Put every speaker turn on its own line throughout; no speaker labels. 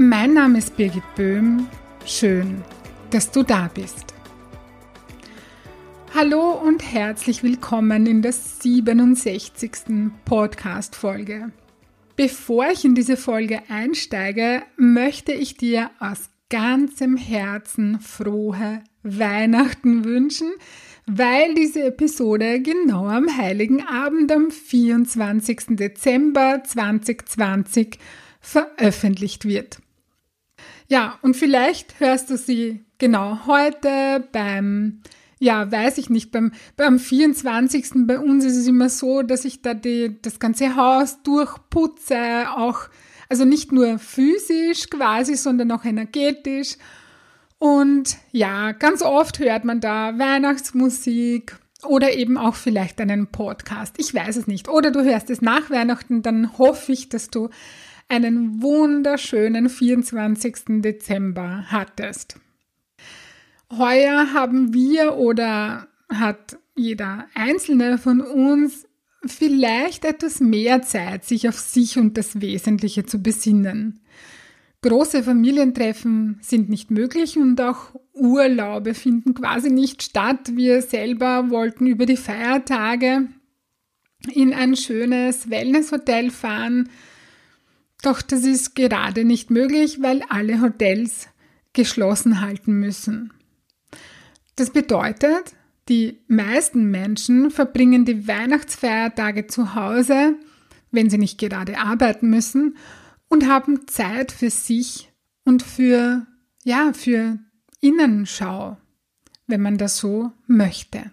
Mein Name ist Birgit Böhm. Schön, dass du da bist. Hallo und herzlich willkommen in der 67. Podcast-Folge. Bevor ich in diese Folge einsteige, möchte ich dir aus ganzem Herzen frohe Weihnachten wünschen, weil diese Episode genau am Heiligen Abend am 24. Dezember 2020 veröffentlicht wird. Ja, und vielleicht hörst du sie genau heute beim, ja, weiß ich nicht, beim, beim 24. Bei uns ist es immer so, dass ich da die, das ganze Haus durchputze, auch, also nicht nur physisch quasi, sondern auch energetisch. Und ja, ganz oft hört man da Weihnachtsmusik oder eben auch vielleicht einen Podcast. Ich weiß es nicht. Oder du hörst es nach Weihnachten, dann hoffe ich, dass du einen wunderschönen 24. Dezember hattest. Heuer haben wir oder hat jeder einzelne von uns vielleicht etwas mehr Zeit, sich auf sich und das Wesentliche zu besinnen. Große Familientreffen sind nicht möglich und auch Urlaube finden quasi nicht statt. Wir selber wollten über die Feiertage in ein schönes Wellnesshotel fahren, doch das ist gerade nicht möglich, weil alle Hotels geschlossen halten müssen. Das bedeutet, die meisten Menschen verbringen die Weihnachtsfeiertage zu Hause, wenn sie nicht gerade arbeiten müssen, und haben Zeit für sich und für, ja, für Innenschau, wenn man das so möchte.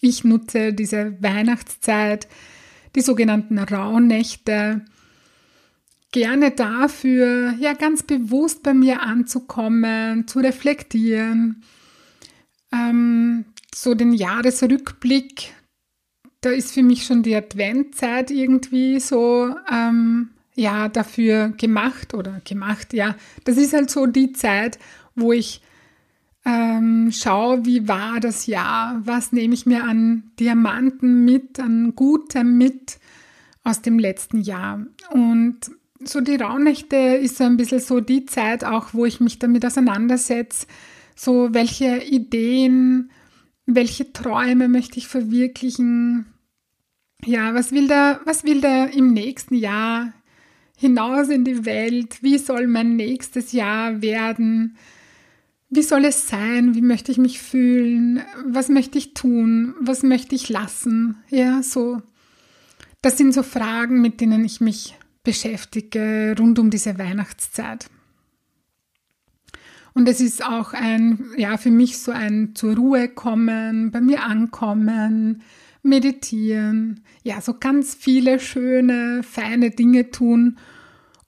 Ich nutze diese Weihnachtszeit, die sogenannten Rauhnächte, gerne dafür, ja, ganz bewusst bei mir anzukommen, zu reflektieren. Ähm, so den Jahresrückblick, da ist für mich schon die Adventzeit irgendwie so, ähm, ja, dafür gemacht oder gemacht, ja. Das ist halt so die Zeit, wo ich ähm, schaue, wie war das Jahr, was nehme ich mir an Diamanten mit, an Gutem mit aus dem letzten Jahr. Und so die Rauhnächte ist so ein bisschen so die Zeit auch, wo ich mich damit auseinandersetze, so welche Ideen, welche Träume möchte ich verwirklichen, ja, was will der, was will der im nächsten Jahr hinaus in die Welt, wie soll mein nächstes Jahr werden, wie soll es sein, wie möchte ich mich fühlen, was möchte ich tun, was möchte ich lassen, ja, so. Das sind so Fragen, mit denen ich mich beschäftige rund um diese Weihnachtszeit. Und es ist auch ein, ja, für mich so ein zur Ruhe kommen, bei mir ankommen, meditieren, ja, so ganz viele schöne, feine Dinge tun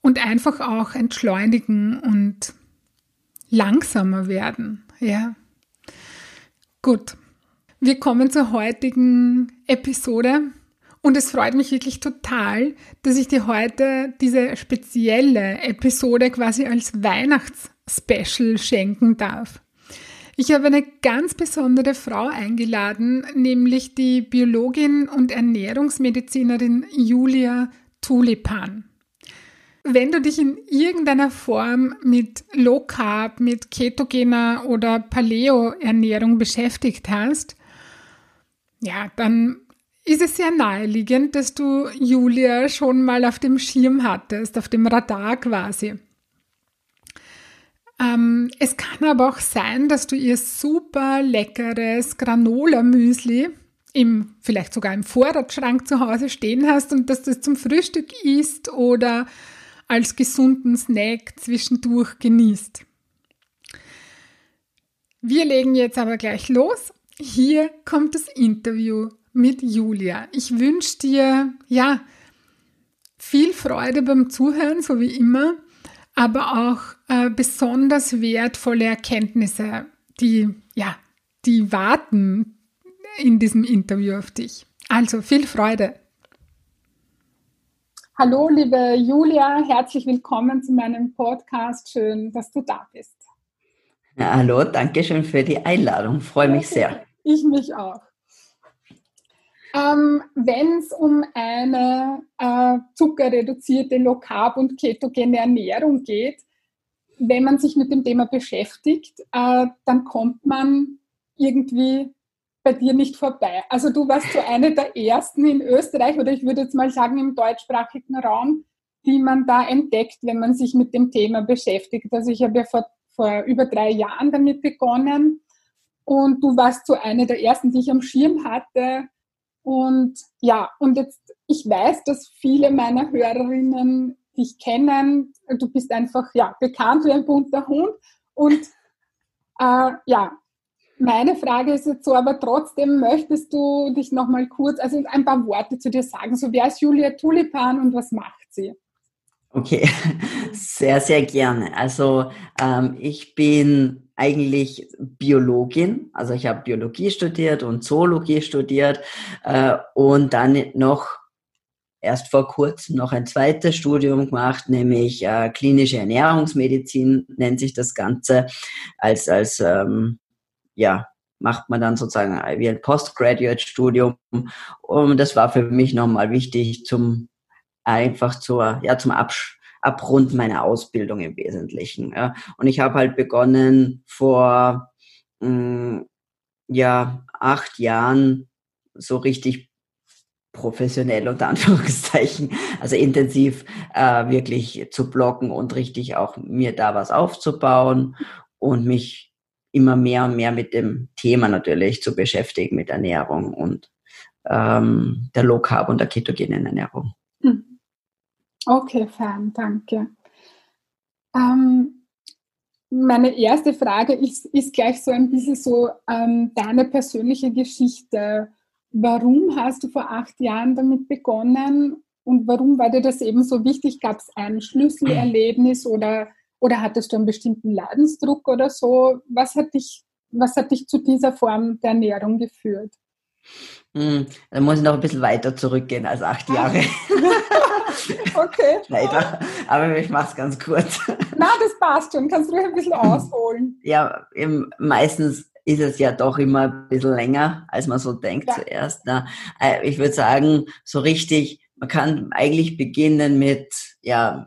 und einfach auch entschleunigen und langsamer werden, ja. Gut. Wir kommen zur heutigen Episode und es freut mich wirklich total, dass ich dir heute diese spezielle Episode quasi als Weihnachtsspecial schenken darf. Ich habe eine ganz besondere Frau eingeladen, nämlich die Biologin und Ernährungsmedizinerin Julia Tulipan. Wenn du dich in irgendeiner Form mit Low Carb, mit ketogener oder Paleo Ernährung beschäftigt hast, ja, dann ist es sehr naheliegend, dass du Julia schon mal auf dem Schirm hattest, auf dem Radar quasi. Ähm, es kann aber auch sein, dass du ihr super leckeres Granola-Müsli im, vielleicht sogar im Vorratsschrank zu Hause stehen hast und dass du es zum Frühstück isst oder als gesunden Snack zwischendurch genießt. Wir legen jetzt aber gleich los. Hier kommt das Interview mit Julia. Ich wünsche dir, ja, viel Freude beim Zuhören, so wie immer. aber auch äh, besonders wertvolle Erkenntnisse, die, ja, die warten in diesem Interview auf dich. Also viel Freude. Hallo, liebe Julia, herzlich willkommen zu meinem Podcast. Schön, dass du da bist.
Ja, hallo, danke schön für die Einladung. Freue mich sehr.
Ich mich auch. Ähm, Wenn es um eine äh, zuckerreduzierte, low carb und ketogene Ernährung geht, wenn man sich mit dem Thema beschäftigt, äh, dann kommt man irgendwie bei dir nicht vorbei. Also du warst so eine der ersten in Österreich oder ich würde jetzt mal sagen im deutschsprachigen Raum, die man da entdeckt, wenn man sich mit dem Thema beschäftigt. Also ich habe ja vor, vor über drei Jahren damit begonnen und du warst so eine der ersten, die ich am Schirm hatte. Und ja, und jetzt, ich weiß, dass viele meiner Hörerinnen dich kennen. Du bist einfach ja bekannt wie ein bunter Hund und äh, ja, meine Frage ist jetzt so, aber trotzdem möchtest du dich noch mal kurz, also ein paar Worte zu dir sagen. So, wer ist Julia Tulipan und was macht sie?
Okay, sehr, sehr gerne. Also ähm, ich bin eigentlich Biologin, also ich habe Biologie studiert und Zoologie studiert äh, und dann noch erst vor kurzem noch ein zweites Studium gemacht, nämlich äh, klinische Ernährungsmedizin nennt sich das Ganze als als ähm, ja, macht man dann sozusagen wie ein Postgraduate-Studium. Und das war für mich nochmal wichtig zum einfach zur, ja, zum Absch Abrunden meiner Ausbildung im Wesentlichen. Ja. Und ich habe halt begonnen vor mh, mm, ja, acht Jahren so richtig professionell unter Anführungszeichen, also intensiv äh, wirklich zu blocken und richtig auch mir da was aufzubauen und mich immer mehr und mehr mit dem Thema natürlich zu beschäftigen, mit Ernährung und ähm, der Low Carb und der ketogenen Ernährung. Hm.
Okay, fein, danke. Ähm, meine erste Frage ist, ist gleich so ein bisschen so ähm, deine persönliche Geschichte. Warum hast du vor acht Jahren damit begonnen und warum war dir das eben so wichtig? Gab es ein Schlüsselerlebnis oder oder hattest du einen bestimmten Leidensdruck oder so? Was hat dich, was hat dich zu dieser Form der Ernährung geführt?
Hm, da muss ich noch ein bisschen weiter zurückgehen als acht Jahre. okay. Leider. Aber ich mache es ganz kurz.
Na, das passt schon. Kannst du ein bisschen ausholen?
Ja, eben, meistens ist es ja doch immer ein bisschen länger, als man so denkt ja. zuerst. Na, äh, ich würde sagen, so richtig, man kann eigentlich beginnen mit, ja,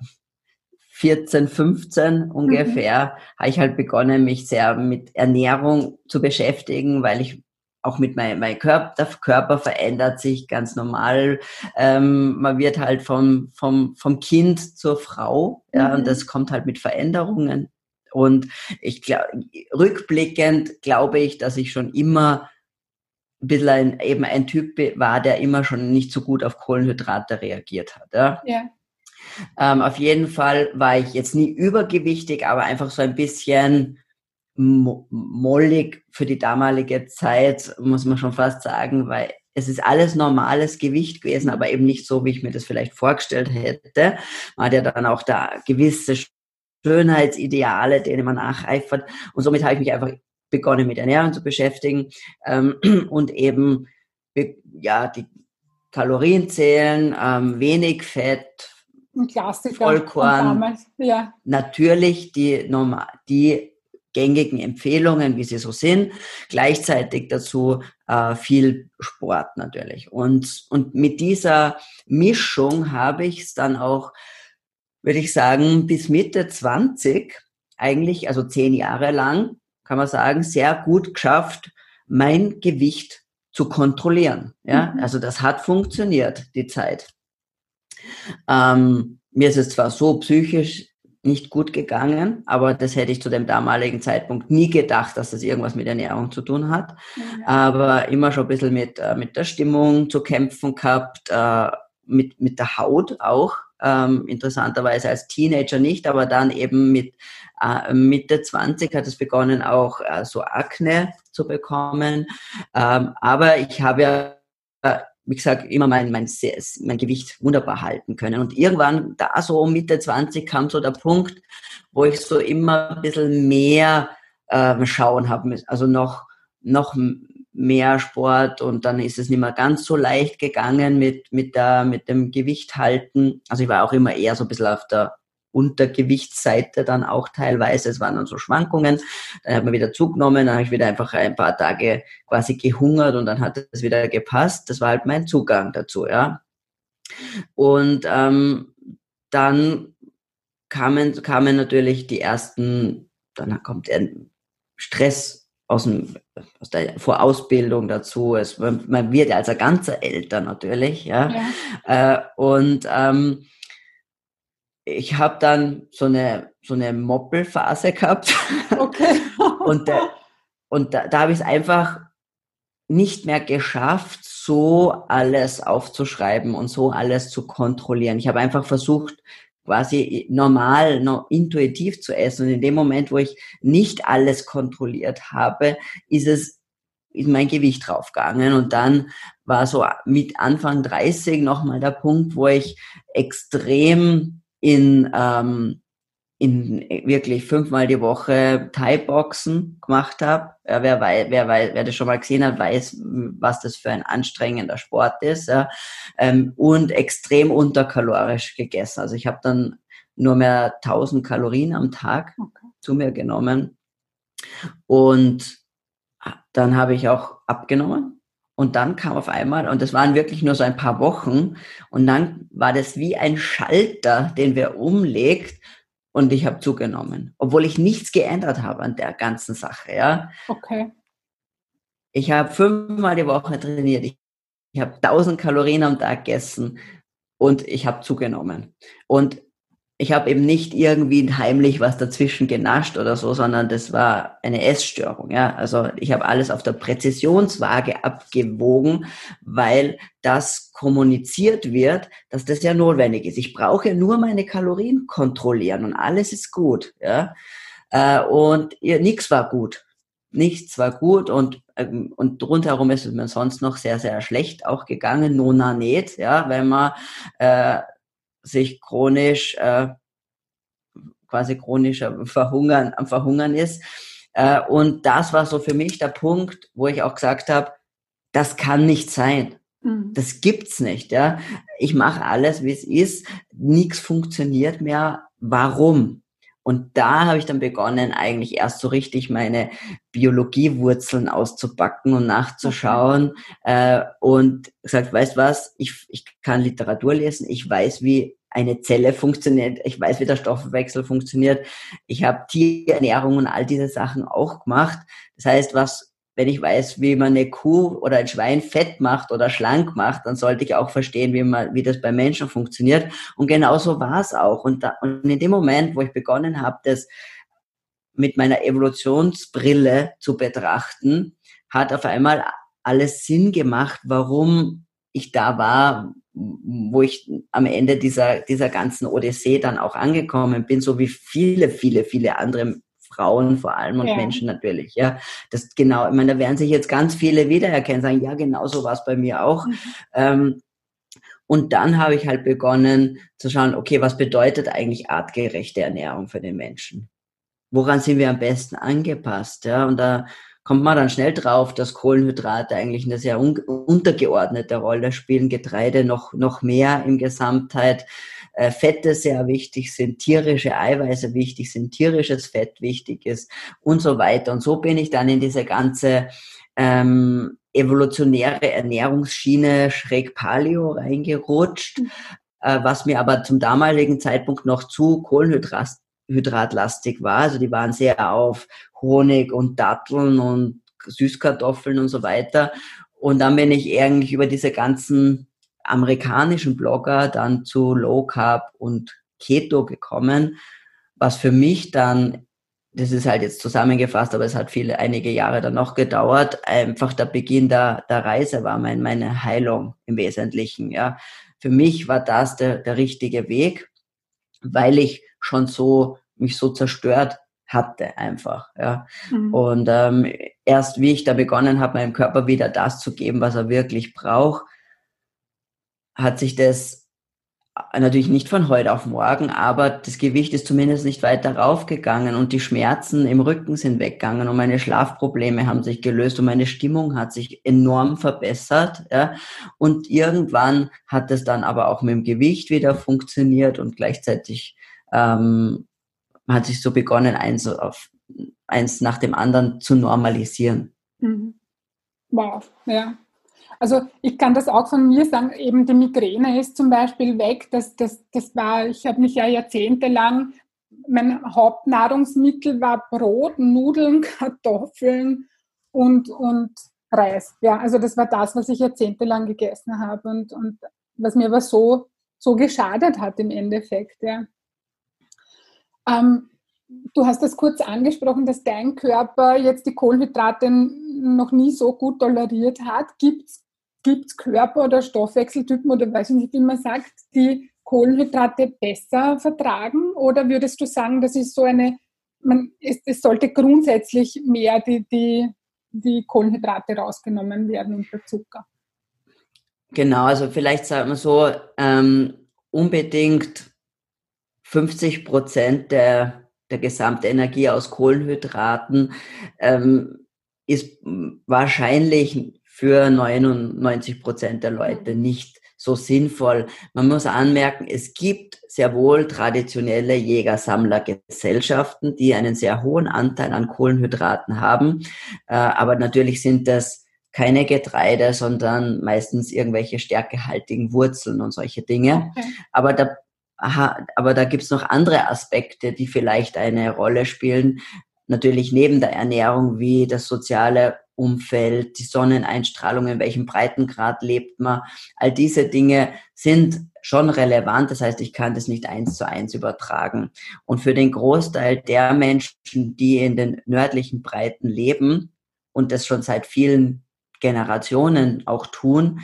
14, 15 ungefähr, mhm. habe ich halt begonnen, mich sehr mit Ernährung zu beschäftigen, weil ich auch mit meinem mein Körper, der Körper verändert sich ganz normal. Ähm, man wird halt vom, vom, vom Kind zur Frau, ja, und mhm. das kommt halt mit Veränderungen. Und ich glaube, rückblickend glaube ich, dass ich schon immer ein bisschen ein, eben ein Typ war, der immer schon nicht so gut auf Kohlenhydrate reagiert hat. Ja. ja. Ähm, auf jeden Fall war ich jetzt nie übergewichtig, aber einfach so ein bisschen mollig für die damalige Zeit, muss man schon fast sagen, weil es ist alles normales Gewicht gewesen, aber eben nicht so, wie ich mir das vielleicht vorgestellt hätte. Man hat ja dann auch da gewisse Schönheitsideale, denen man nacheifert. Und somit habe ich mich einfach begonnen, mit Ernährung zu beschäftigen ähm, und eben ja die Kalorien zählen, ähm, wenig Fett, Vollkorn, ja. natürlich die, normal, die gängigen Empfehlungen, wie sie so sind, gleichzeitig dazu äh, viel Sport natürlich. Und, und mit dieser Mischung habe ich es dann auch, würde ich sagen, bis Mitte 20 eigentlich, also zehn Jahre lang, kann man sagen, sehr gut geschafft, mein Gewicht zu kontrollieren. Ja, mhm. also das hat funktioniert, die Zeit. Ähm, mir ist es zwar so psychisch nicht gut gegangen, aber das hätte ich zu dem damaligen Zeitpunkt nie gedacht, dass das irgendwas mit Ernährung zu tun hat. Ja. Aber immer schon ein bisschen mit, äh, mit der Stimmung zu kämpfen gehabt, äh, mit, mit der Haut auch. Ähm, interessanterweise als Teenager nicht, aber dann eben mit äh, Mitte 20 hat es begonnen, auch äh, so Akne zu bekommen. Ähm, aber ich habe ja wie gesagt, immer mein, mein, mein Gewicht wunderbar halten können. Und irgendwann, da so Mitte 20, kam so der Punkt, wo ich so immer ein bisschen mehr äh, schauen habe, also noch, noch mehr Sport und dann ist es nicht mehr ganz so leicht gegangen mit, mit, der, mit dem Gewicht halten. Also ich war auch immer eher so ein bisschen auf der Untergewichtsseite dann auch teilweise. Es waren dann so Schwankungen. Dann hat man wieder zugenommen, dann habe ich wieder einfach ein paar Tage quasi gehungert und dann hat es wieder gepasst. Das war halt mein Zugang dazu, ja. Und ähm, dann kamen, kamen natürlich die ersten, dann kommt der Stress aus, dem, aus der Vorausbildung dazu. Es, man, man wird ja als ein ganzer älter natürlich, ja. ja. Äh, und ähm, ich habe dann so eine so eine Moppelphase gehabt. Okay. und da, und da, da habe ich es einfach nicht mehr geschafft, so alles aufzuschreiben und so alles zu kontrollieren. Ich habe einfach versucht, quasi normal, no, intuitiv zu essen. Und in dem Moment, wo ich nicht alles kontrolliert habe, ist es ist mein Gewicht draufgegangen. Und dann war so mit Anfang 30 nochmal der Punkt, wo ich extrem in, ähm, in wirklich fünfmal die Woche Thai-Boxen gemacht habe. Ja, wer, weiß, wer, weiß, wer das schon mal gesehen hat, weiß, was das für ein anstrengender Sport ist. Ja. Ähm, und extrem unterkalorisch gegessen. Also ich habe dann nur mehr 1000 Kalorien am Tag okay. zu mir genommen. Und dann habe ich auch abgenommen. Und dann kam auf einmal, und das waren wirklich nur so ein paar Wochen, und dann war das wie ein Schalter, den wir umlegt, und ich habe zugenommen, obwohl ich nichts geändert habe an der ganzen Sache. Ja.
Okay.
Ich habe fünfmal die Woche trainiert. Ich, ich habe 1000 Kalorien am Tag gegessen und ich habe zugenommen. Und ich habe eben nicht irgendwie heimlich was dazwischen genascht oder so, sondern das war eine Essstörung. Ja, also ich habe alles auf der Präzisionswaage abgewogen, weil das kommuniziert wird, dass das ja notwendig ist. Ich brauche nur meine Kalorien kontrollieren und alles ist gut. Ja, äh, und ja, nichts war gut. Nichts war gut und ähm, und rundherum ist es mir sonst noch sehr sehr schlecht auch gegangen. Nona nicht, ja, wenn man äh, sich chronisch, äh, quasi chronisch am Verhungern, am Verhungern ist. Äh, und das war so für mich der Punkt, wo ich auch gesagt habe, das kann nicht sein. Mhm. Das gibt's nicht, ja. Ich mache alles, wie es ist. Nichts funktioniert mehr. Warum? Und da habe ich dann begonnen, eigentlich erst so richtig meine Biologiewurzeln auszupacken und nachzuschauen äh, und gesagt, weißt was, ich, ich kann Literatur lesen, ich weiß, wie eine Zelle funktioniert, ich weiß, wie der Stoffwechsel funktioniert, ich habe Tierernährung und all diese Sachen auch gemacht. Das heißt, was wenn ich weiß, wie man eine Kuh oder ein Schwein fett macht oder schlank macht, dann sollte ich auch verstehen, wie man, wie das bei Menschen funktioniert. Und genauso war es auch. Und, da, und in dem Moment, wo ich begonnen habe, das mit meiner Evolutionsbrille zu betrachten, hat auf einmal alles Sinn gemacht, warum ich da war, wo ich am Ende dieser, dieser ganzen Odyssee dann auch angekommen bin, so wie viele, viele, viele andere Frauen vor allem und ja. Menschen natürlich, ja. Das genau, ich meine, da werden sich jetzt ganz viele wiedererkennen, sagen, ja, genau so war es bei mir auch. Mhm. Ähm, und dann habe ich halt begonnen zu schauen, okay, was bedeutet eigentlich artgerechte Ernährung für den Menschen? Woran sind wir am besten angepasst? Ja, und da kommt man dann schnell drauf, dass Kohlenhydrate eigentlich eine sehr untergeordnete Rolle spielen, Getreide noch, noch mehr in Gesamtheit. Äh, Fette sehr wichtig sind, tierische Eiweiße wichtig sind, tierisches Fett wichtig ist und so weiter. Und so bin ich dann in diese ganze ähm, evolutionäre Ernährungsschiene schräg Paleo reingerutscht, mhm. äh, was mir aber zum damaligen Zeitpunkt noch zu Kohlenhydratlastig war. Also die waren sehr auf Honig und Datteln und Süßkartoffeln und so weiter. Und dann bin ich eigentlich über diese ganzen amerikanischen Blogger dann zu Low Carb und Keto gekommen, was für mich dann, das ist halt jetzt zusammengefasst, aber es hat viele, einige Jahre dann noch gedauert, einfach der Beginn der, der Reise war, mein, meine Heilung im Wesentlichen, ja. Für mich war das der, der richtige Weg, weil ich schon so, mich so zerstört hatte einfach, ja. Mhm. Und ähm, erst wie ich da begonnen habe, meinem Körper wieder das zu geben, was er wirklich braucht, hat sich das natürlich nicht von heute auf morgen, aber das Gewicht ist zumindest nicht weiter raufgegangen und die Schmerzen im Rücken sind weggegangen und meine Schlafprobleme haben sich gelöst und meine Stimmung hat sich enorm verbessert. Ja. Und irgendwann hat es dann aber auch mit dem Gewicht wieder funktioniert und gleichzeitig ähm, hat sich so begonnen, eins, auf, eins nach dem anderen zu normalisieren. Mhm.
Wow, ja. Also ich kann das auch von mir sagen, eben die Migräne ist zum Beispiel weg. Das, das, das war, ich habe mich ja jahrzehntelang, mein Hauptnahrungsmittel war Brot, Nudeln, Kartoffeln und, und Reis. Ja, also das war das, was ich jahrzehntelang gegessen habe und, und was mir aber so, so geschadet hat im Endeffekt. Ja. Ähm, du hast das kurz angesprochen, dass dein Körper jetzt die Kohlenhydrate noch nie so gut toleriert hat. Gibt es Körper- oder Stoffwechseltypen oder weiß ich nicht, wie man sagt, die Kohlenhydrate besser vertragen? Oder würdest du sagen, das ist so eine, man, es, es sollte grundsätzlich mehr die, die, die Kohlenhydrate rausgenommen werden und der Zucker?
Genau, also vielleicht sagen wir so, ähm, unbedingt 50 Prozent der, der Gesamtenergie aus Kohlenhydraten ähm, ist wahrscheinlich für 99 Prozent der Leute mhm. nicht so sinnvoll. Man muss anmerken, es gibt sehr wohl traditionelle Jäger-Sammler-Gesellschaften, die einen sehr hohen Anteil an Kohlenhydraten haben. Äh, aber natürlich sind das keine Getreide, sondern meistens irgendwelche stärkehaltigen Wurzeln und solche Dinge. Okay. Aber da Aha, aber da gibt's noch andere Aspekte, die vielleicht eine Rolle spielen. Natürlich neben der Ernährung wie das soziale Umfeld, die Sonneneinstrahlung, in welchem Breitengrad lebt man. All diese Dinge sind schon relevant. Das heißt, ich kann das nicht eins zu eins übertragen. Und für den Großteil der Menschen, die in den nördlichen Breiten leben und das schon seit vielen Generationen auch tun,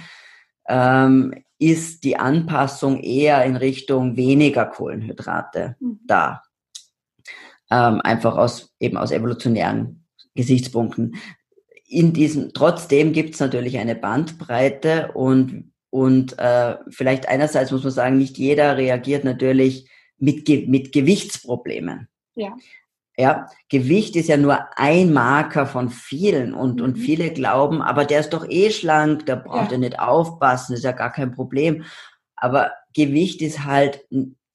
ähm, ist die Anpassung eher in Richtung weniger Kohlenhydrate mhm. da. Ähm, einfach aus, eben aus evolutionären Gesichtspunkten in diesem, trotzdem gibt es natürlich eine Bandbreite und, und äh, vielleicht einerseits muss man sagen, nicht jeder reagiert natürlich mit, mit Gewichtsproblemen. Ja. Ja, Gewicht ist ja nur ein Marker von vielen und, mhm. und viele glauben, aber der ist doch eh schlank, da braucht ja. er nicht aufpassen, ist ja gar kein Problem. Aber Gewicht ist halt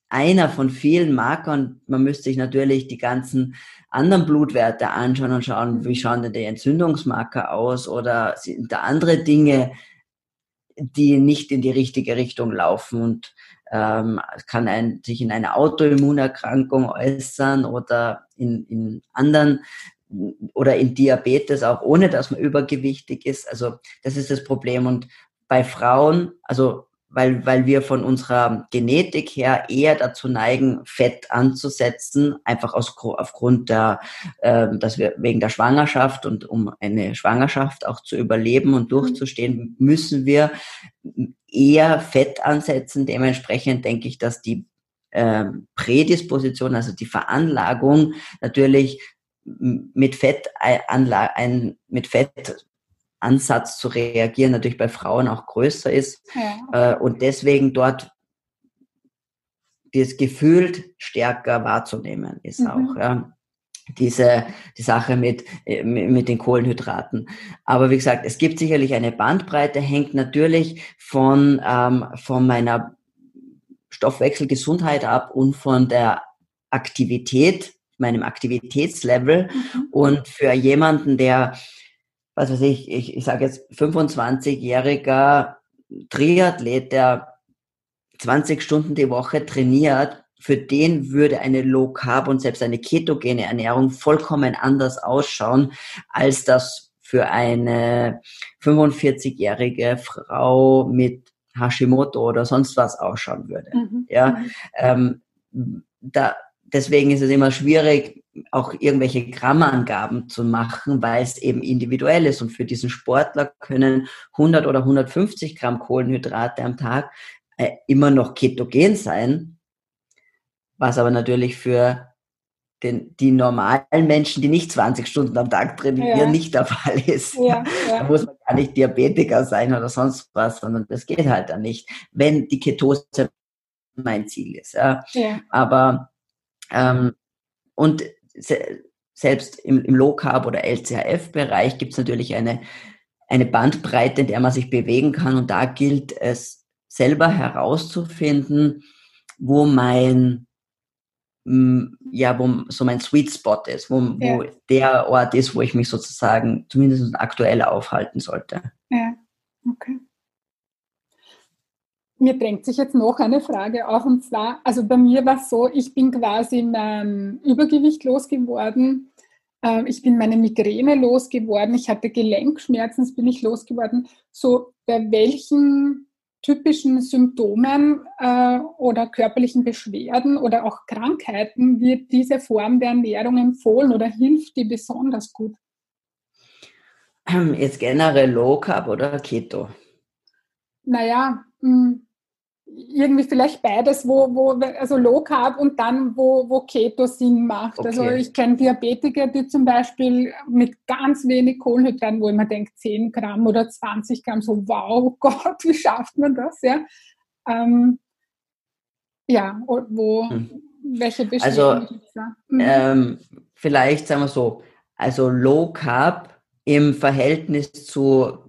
einer von vielen Markern. Man müsste sich natürlich die ganzen anderen Blutwerte anschauen und schauen, wie schauen denn die Entzündungsmarker aus oder sind da andere Dinge, die nicht in die richtige Richtung laufen und ähm, kann ein, sich in einer Autoimmunerkrankung äußern oder in, in anderen oder in Diabetes, auch ohne dass man übergewichtig ist. Also das ist das Problem. Und bei Frauen, also weil, weil wir von unserer Genetik her eher dazu neigen, Fett anzusetzen, einfach aus, aufgrund der, äh, dass wir wegen der Schwangerschaft und um eine Schwangerschaft auch zu überleben und durchzustehen, müssen wir eher Fett ansetzen. Dementsprechend denke ich, dass die äh, Prädisposition, also die Veranlagung natürlich mit Fett, ein, mit Fett Ansatz zu reagieren natürlich bei Frauen auch größer ist ja. äh, und deswegen dort das gefühlt stärker wahrzunehmen ist mhm. auch. Ja. Diese die Sache mit, äh, mit den Kohlenhydraten. Aber wie gesagt, es gibt sicherlich eine Bandbreite, hängt natürlich von, ähm, von meiner Stoffwechselgesundheit ab und von der Aktivität, meinem Aktivitätslevel. Mhm. Und für jemanden, der was weiß ich, ich, ich sage jetzt 25-jähriger Triathlet, der 20 Stunden die Woche trainiert, für den würde eine Low Carb und selbst eine ketogene Ernährung vollkommen anders ausschauen, als das für eine 45-jährige Frau mit Hashimoto oder sonst was ausschauen würde. Mhm. Ja, mhm. ähm, da, deswegen ist es immer schwierig, auch irgendwelche Grammangaben zu machen, weil es eben individuell ist. Und für diesen Sportler können 100 oder 150 Gramm Kohlenhydrate am Tag äh, immer noch ketogen sein, was aber natürlich für den, die normalen Menschen, die nicht 20 Stunden am Tag trainieren, ja. nicht der Fall ist. Ja, ja. Da muss man gar nicht Diabetiker sein oder sonst was, sondern das geht halt dann nicht, wenn die Ketose mein Ziel ist. Ja. Aber ähm, und se selbst im, im Low Carb oder LCHF-Bereich gibt es natürlich eine, eine Bandbreite, in der man sich bewegen kann. Und da gilt es selber herauszufinden, wo mein ja, wo so mein Sweet Spot ist, wo, ja. wo der Ort ist, wo ich mich sozusagen zumindest aktuell aufhalten sollte.
Ja, okay. Mir drängt sich jetzt noch eine Frage auf und zwar, also bei mir war es so, ich bin quasi mein Übergewicht losgeworden, ähm, ich bin meine Migräne losgeworden, ich hatte Gelenkschmerzen, das bin ich losgeworden. So, bei welchen typischen Symptomen äh, oder körperlichen Beschwerden oder auch Krankheiten wird diese Form der Ernährung empfohlen oder hilft die besonders gut?
Ähm, jetzt generell Low Carb oder Keto?
Naja, mh, hm, irgendwie vielleicht beides, wo, wo, also Low Carb und dann, wo, wo Keto Sinn macht. Also okay. Also ich kenne Diabetiker, die zum Beispiel mit ganz wenig Kohlenhydraten, wo man denkt 10 Gramm oder 20 Gramm, so wow, Gott, wie schafft man das? Ja, ähm, ja wo, hm. welche
Beschwerden Also mhm. ähm, vielleicht sagen wir so, also Low Carb im Verhältnis zu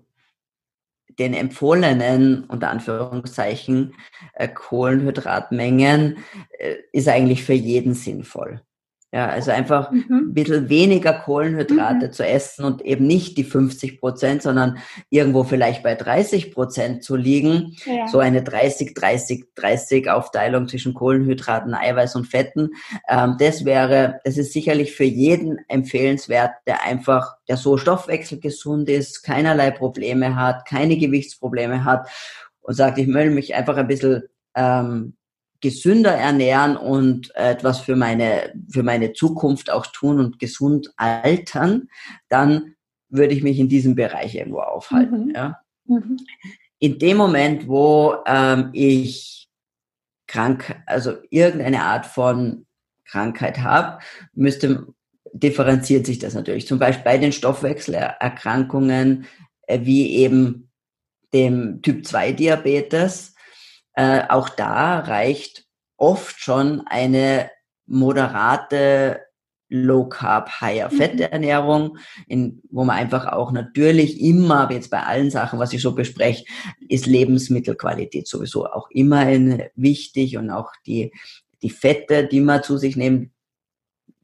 den empfohlenen, unter Anführungszeichen, äh, Kohlenhydratmengen äh, ist eigentlich für jeden sinnvoll. Ja, also einfach mhm. ein bisschen weniger Kohlenhydrate mhm. zu essen und eben nicht die 50 Prozent, sondern irgendwo vielleicht bei 30 Prozent zu liegen. Ja. So eine 30, 30, 30 Aufteilung zwischen Kohlenhydraten, Eiweiß und Fetten. Ähm, das wäre, das ist sicherlich für jeden empfehlenswert, der einfach, der so stoffwechselgesund ist, keinerlei Probleme hat, keine Gewichtsprobleme hat und sagt, ich möchte mich einfach ein bisschen ähm, gesünder ernähren und etwas für meine, für meine Zukunft auch tun und gesund altern, dann würde ich mich in diesem Bereich irgendwo aufhalten. Mhm. Ja. Mhm. In dem Moment, wo ähm, ich krank, also irgendeine Art von Krankheit habe, müsste differenziert sich das natürlich. Zum Beispiel bei den Stoffwechselerkrankungen, äh, wie eben dem Typ 2 Diabetes, äh, auch da reicht oft schon eine moderate Low Carb, Higher Fett. Ernährung, in, wo man einfach auch natürlich immer, jetzt bei allen Sachen, was ich so bespreche, ist Lebensmittelqualität sowieso auch immer wichtig und auch die, die Fette, die man zu sich nimmt,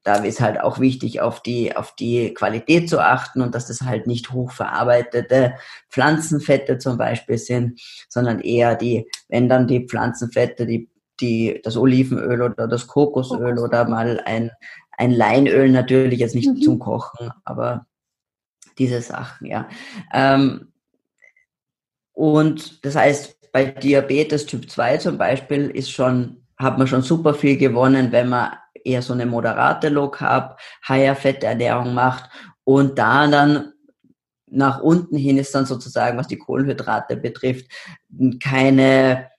da ist halt auch wichtig, auf die, auf die Qualität zu achten und dass das halt nicht hochverarbeitete Pflanzenfette zum Beispiel sind, sondern eher die, wenn dann die Pflanzenfette, die, die, das Olivenöl oder das Kokosöl oder mal ein, ein Leinöl natürlich jetzt nicht mhm. zum Kochen, aber diese Sachen, ja. Ähm, und das heißt, bei Diabetes Typ 2 zum Beispiel ist schon, hat man schon super viel gewonnen, wenn man eher so eine moderate Low Carb, Higher Fett Ernährung macht und da dann nach unten hin ist dann sozusagen, was die Kohlenhydrate betrifft, keine,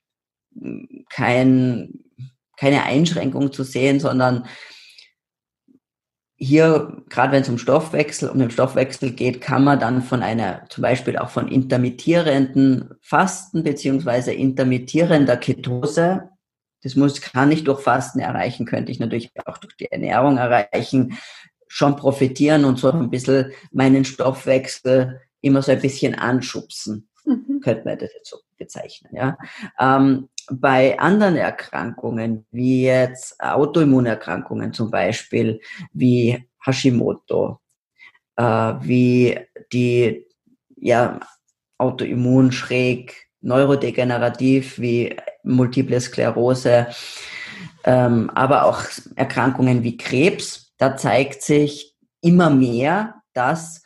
kein, keine Einschränkung zu sehen, sondern hier, gerade wenn es um Stoffwechsel, um den Stoffwechsel geht, kann man dann von einer, zum Beispiel auch von intermittierenden Fasten beziehungsweise intermittierender Ketose das muss, kann ich durch Fasten erreichen, könnte ich natürlich auch durch die Ernährung erreichen, schon profitieren und so ein bisschen meinen Stoffwechsel immer so ein bisschen anschubsen, mhm. könnte man das jetzt so bezeichnen. Ja. Ähm, bei anderen Erkrankungen, wie jetzt Autoimmunerkrankungen zum Beispiel, wie Hashimoto, äh, wie die ja, Autoimmun schräg neurodegenerativ wie multiple Sklerose, ähm, aber auch Erkrankungen wie Krebs. Da zeigt sich immer mehr, dass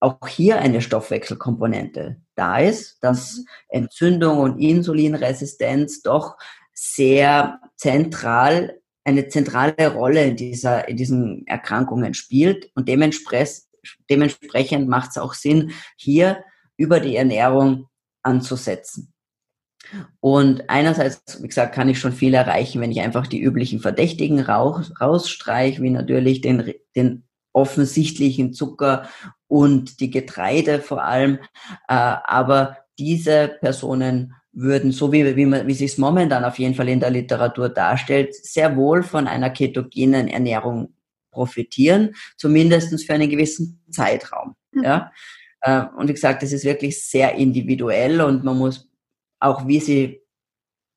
auch hier eine Stoffwechselkomponente da ist, dass Entzündung und Insulinresistenz doch sehr zentral eine zentrale Rolle in dieser in diesen Erkrankungen spielt und dementsprechend dementsprechend macht es auch Sinn, hier über die Ernährung anzusetzen. Und einerseits, wie gesagt, kann ich schon viel erreichen, wenn ich einfach die üblichen Verdächtigen raus, rausstreiche, wie natürlich den, den offensichtlichen Zucker und die Getreide vor allem. Äh, aber diese Personen würden, so wie, wie, man, wie sich es momentan auf jeden Fall in der Literatur darstellt, sehr wohl von einer ketogenen Ernährung profitieren, zumindestens für einen gewissen Zeitraum. Ja? Äh, und wie gesagt, das ist wirklich sehr individuell und man muss auch, wie sie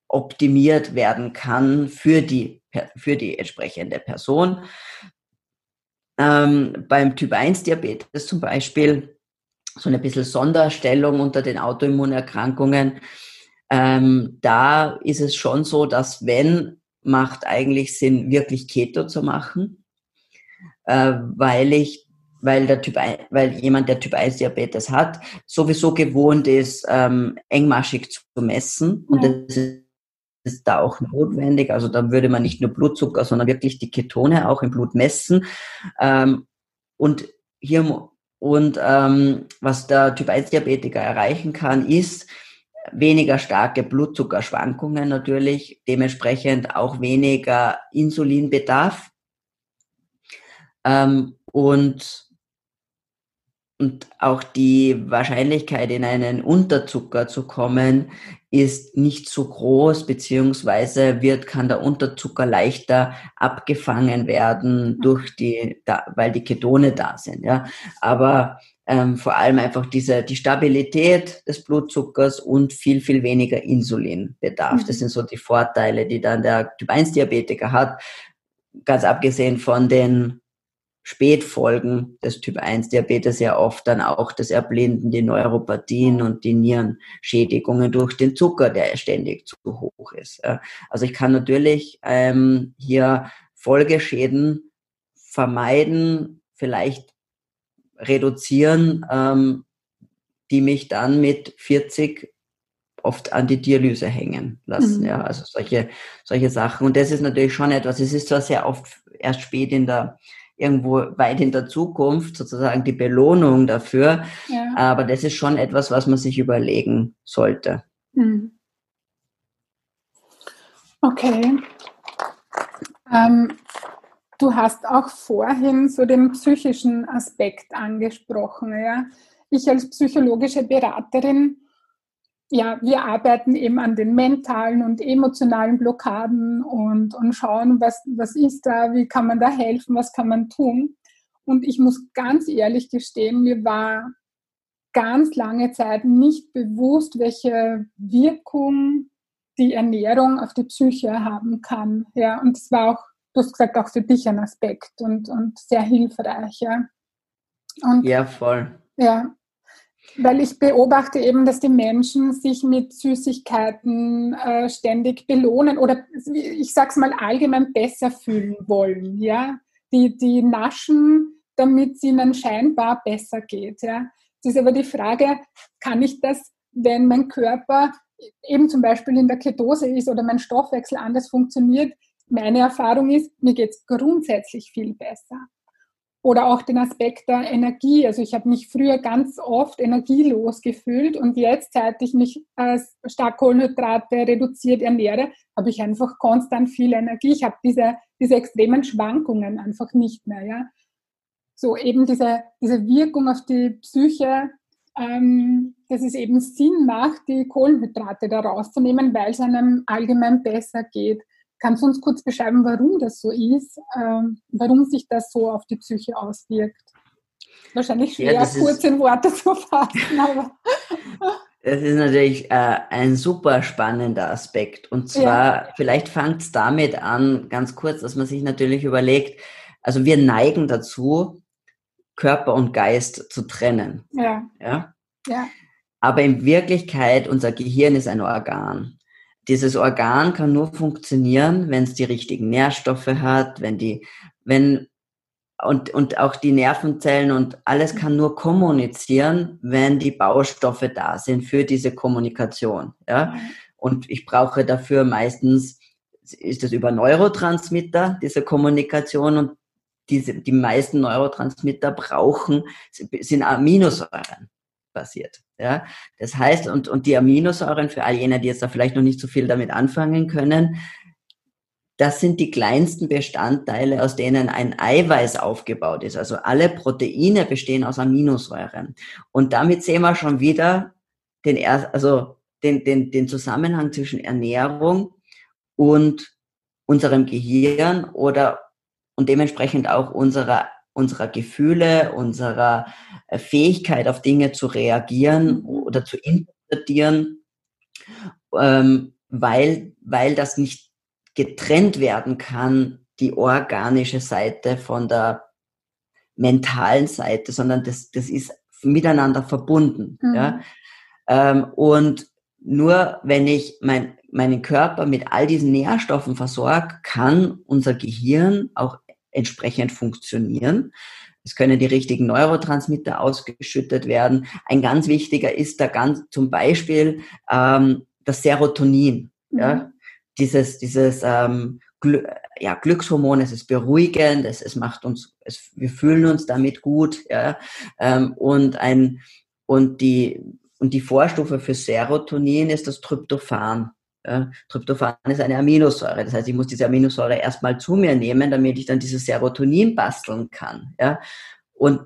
optimiert werden kann für die, für die entsprechende Person. Ähm, beim Typ 1 Diabetes zum Beispiel, so eine bisschen Sonderstellung unter den Autoimmunerkrankungen, ähm, da ist es schon so, dass wenn, macht eigentlich Sinn, wirklich Keto zu machen, äh, weil ich weil der Typ, weil jemand, der Typ 1 Diabetes hat, sowieso gewohnt ist, ähm, engmaschig zu messen. Und das ist da auch notwendig. Also da würde man nicht nur Blutzucker, sondern wirklich die Ketone auch im Blut messen. Ähm, und hier, und ähm, was der Typ 1 Diabetiker erreichen kann, ist, weniger starke Blutzuckerschwankungen natürlich, dementsprechend auch weniger Insulinbedarf. Ähm, und, und auch die Wahrscheinlichkeit, in einen Unterzucker zu kommen, ist nicht so groß, beziehungsweise wird, kann der Unterzucker leichter abgefangen werden durch die, da, weil die Ketone da sind, ja. Aber ähm, vor allem einfach diese, die Stabilität des Blutzuckers und viel, viel weniger Insulinbedarf. Mhm. Das sind so die Vorteile, die dann der Typ 1 Diabetiker hat. Ganz abgesehen von den Spätfolgen des Typ 1 Diabetes ja oft dann auch das Erblinden, die Neuropathien und die Nierenschädigungen durch den Zucker, der ständig zu hoch ist. Also ich kann natürlich ähm, hier Folgeschäden vermeiden, vielleicht reduzieren, ähm, die mich dann mit 40 oft an die Dialyse hängen lassen. Mhm. Ja, also solche, solche Sachen. Und das ist natürlich schon etwas, es ist zwar sehr oft erst spät in der, irgendwo weit in der Zukunft sozusagen die Belohnung dafür. Ja. Aber das ist schon etwas, was man sich überlegen sollte. Mhm.
Okay. Ähm, Du hast auch vorhin so den psychischen Aspekt angesprochen. Ja? Ich als psychologische Beraterin, ja, wir arbeiten eben an den mentalen und emotionalen Blockaden und, und schauen, was, was ist da, wie kann man da helfen, was kann man tun. Und ich muss ganz ehrlich gestehen, mir war ganz lange Zeit nicht bewusst, welche Wirkung die Ernährung auf die Psyche haben kann. Ja, und es war auch du hast gesagt, auch für dich ein Aspekt und, und sehr hilfreich. Ja.
Und, ja, voll.
Ja, weil ich beobachte eben, dass die Menschen sich mit Süßigkeiten äh, ständig belohnen oder ich sag's mal allgemein besser fühlen wollen. Ja, die, die naschen, damit es ihnen scheinbar besser geht. Ja, es ist aber die Frage, kann ich das, wenn mein Körper eben zum Beispiel in der Ketose ist oder mein Stoffwechsel anders funktioniert, meine Erfahrung ist, mir geht es grundsätzlich viel besser. Oder auch den Aspekt der Energie. Also ich habe mich früher ganz oft energielos gefühlt und jetzt, seit ich mich als stark Kohlenhydrate reduziert ernähre, habe ich einfach konstant viel Energie. Ich habe diese, diese extremen Schwankungen einfach nicht mehr. Ja? So eben diese, diese Wirkung auf die Psyche, ähm, dass es eben Sinn macht, die Kohlenhydrate da rauszunehmen, weil es einem allgemein besser geht. Kannst du uns kurz beschreiben, warum das so ist, ähm, warum sich das so auf die Psyche auswirkt? Wahrscheinlich schwer, ja, kurz in Worte zu fassen, aber.
Das ist natürlich äh, ein super spannender Aspekt. Und zwar, ja. vielleicht fängt es damit an, ganz kurz, dass man sich natürlich überlegt, also wir neigen dazu, Körper und Geist zu trennen. Ja. ja? ja. Aber in Wirklichkeit, unser Gehirn ist ein Organ dieses Organ kann nur funktionieren, wenn es die richtigen Nährstoffe hat, wenn die, wenn und, und auch die Nervenzellen und alles kann nur kommunizieren, wenn die Baustoffe da sind für diese Kommunikation. Ja? Und ich brauche dafür meistens, ist es über Neurotransmitter, diese Kommunikation und diese, die meisten Neurotransmitter brauchen, sind Aminosäuren. Basiert. Ja, das heißt, und, und die Aminosäuren, für all jene, die jetzt da vielleicht noch nicht so viel damit anfangen können, das sind die kleinsten Bestandteile, aus denen ein Eiweiß aufgebaut ist. Also alle Proteine bestehen aus Aminosäuren. Und damit sehen wir schon wieder den, also den, den, den Zusammenhang zwischen Ernährung und unserem Gehirn oder und dementsprechend auch unserer unserer Gefühle, unserer äh, Fähigkeit auf Dinge zu reagieren oder zu interpretieren, ähm, weil, weil das nicht getrennt werden kann, die organische Seite von der mentalen Seite, sondern das, das ist miteinander verbunden. Mhm. Ja? Ähm, und nur wenn ich mein, meinen Körper mit all diesen Nährstoffen versorge, kann unser Gehirn auch entsprechend funktionieren. Es können die richtigen Neurotransmitter ausgeschüttet werden. Ein ganz wichtiger ist da ganz zum Beispiel ähm, das Serotonin. Mhm. Ja? Dieses, dieses ähm, Gl ja, Glückshormon, es ist beruhigend, es, es macht uns, es, wir fühlen uns damit gut. Ja? Ähm, und ein und die und die Vorstufe für Serotonin ist das Tryptophan. Ja, Tryptophan ist eine Aminosäure. Das heißt, ich muss diese Aminosäure erstmal zu mir nehmen, damit ich dann dieses Serotonin basteln kann. Ja? Und,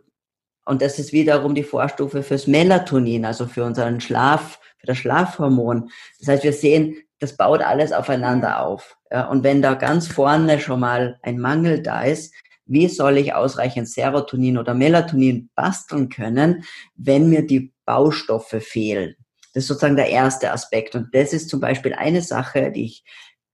und das ist wiederum die Vorstufe fürs Melatonin, also für unseren Schlaf, für das Schlafhormon. Das heißt, wir sehen, das baut alles aufeinander auf. Ja? Und wenn da ganz vorne schon mal ein Mangel da ist, wie soll ich ausreichend Serotonin oder Melatonin basteln können, wenn mir die Baustoffe fehlen? Das ist sozusagen der erste Aspekt. Und das ist zum Beispiel eine Sache, die ich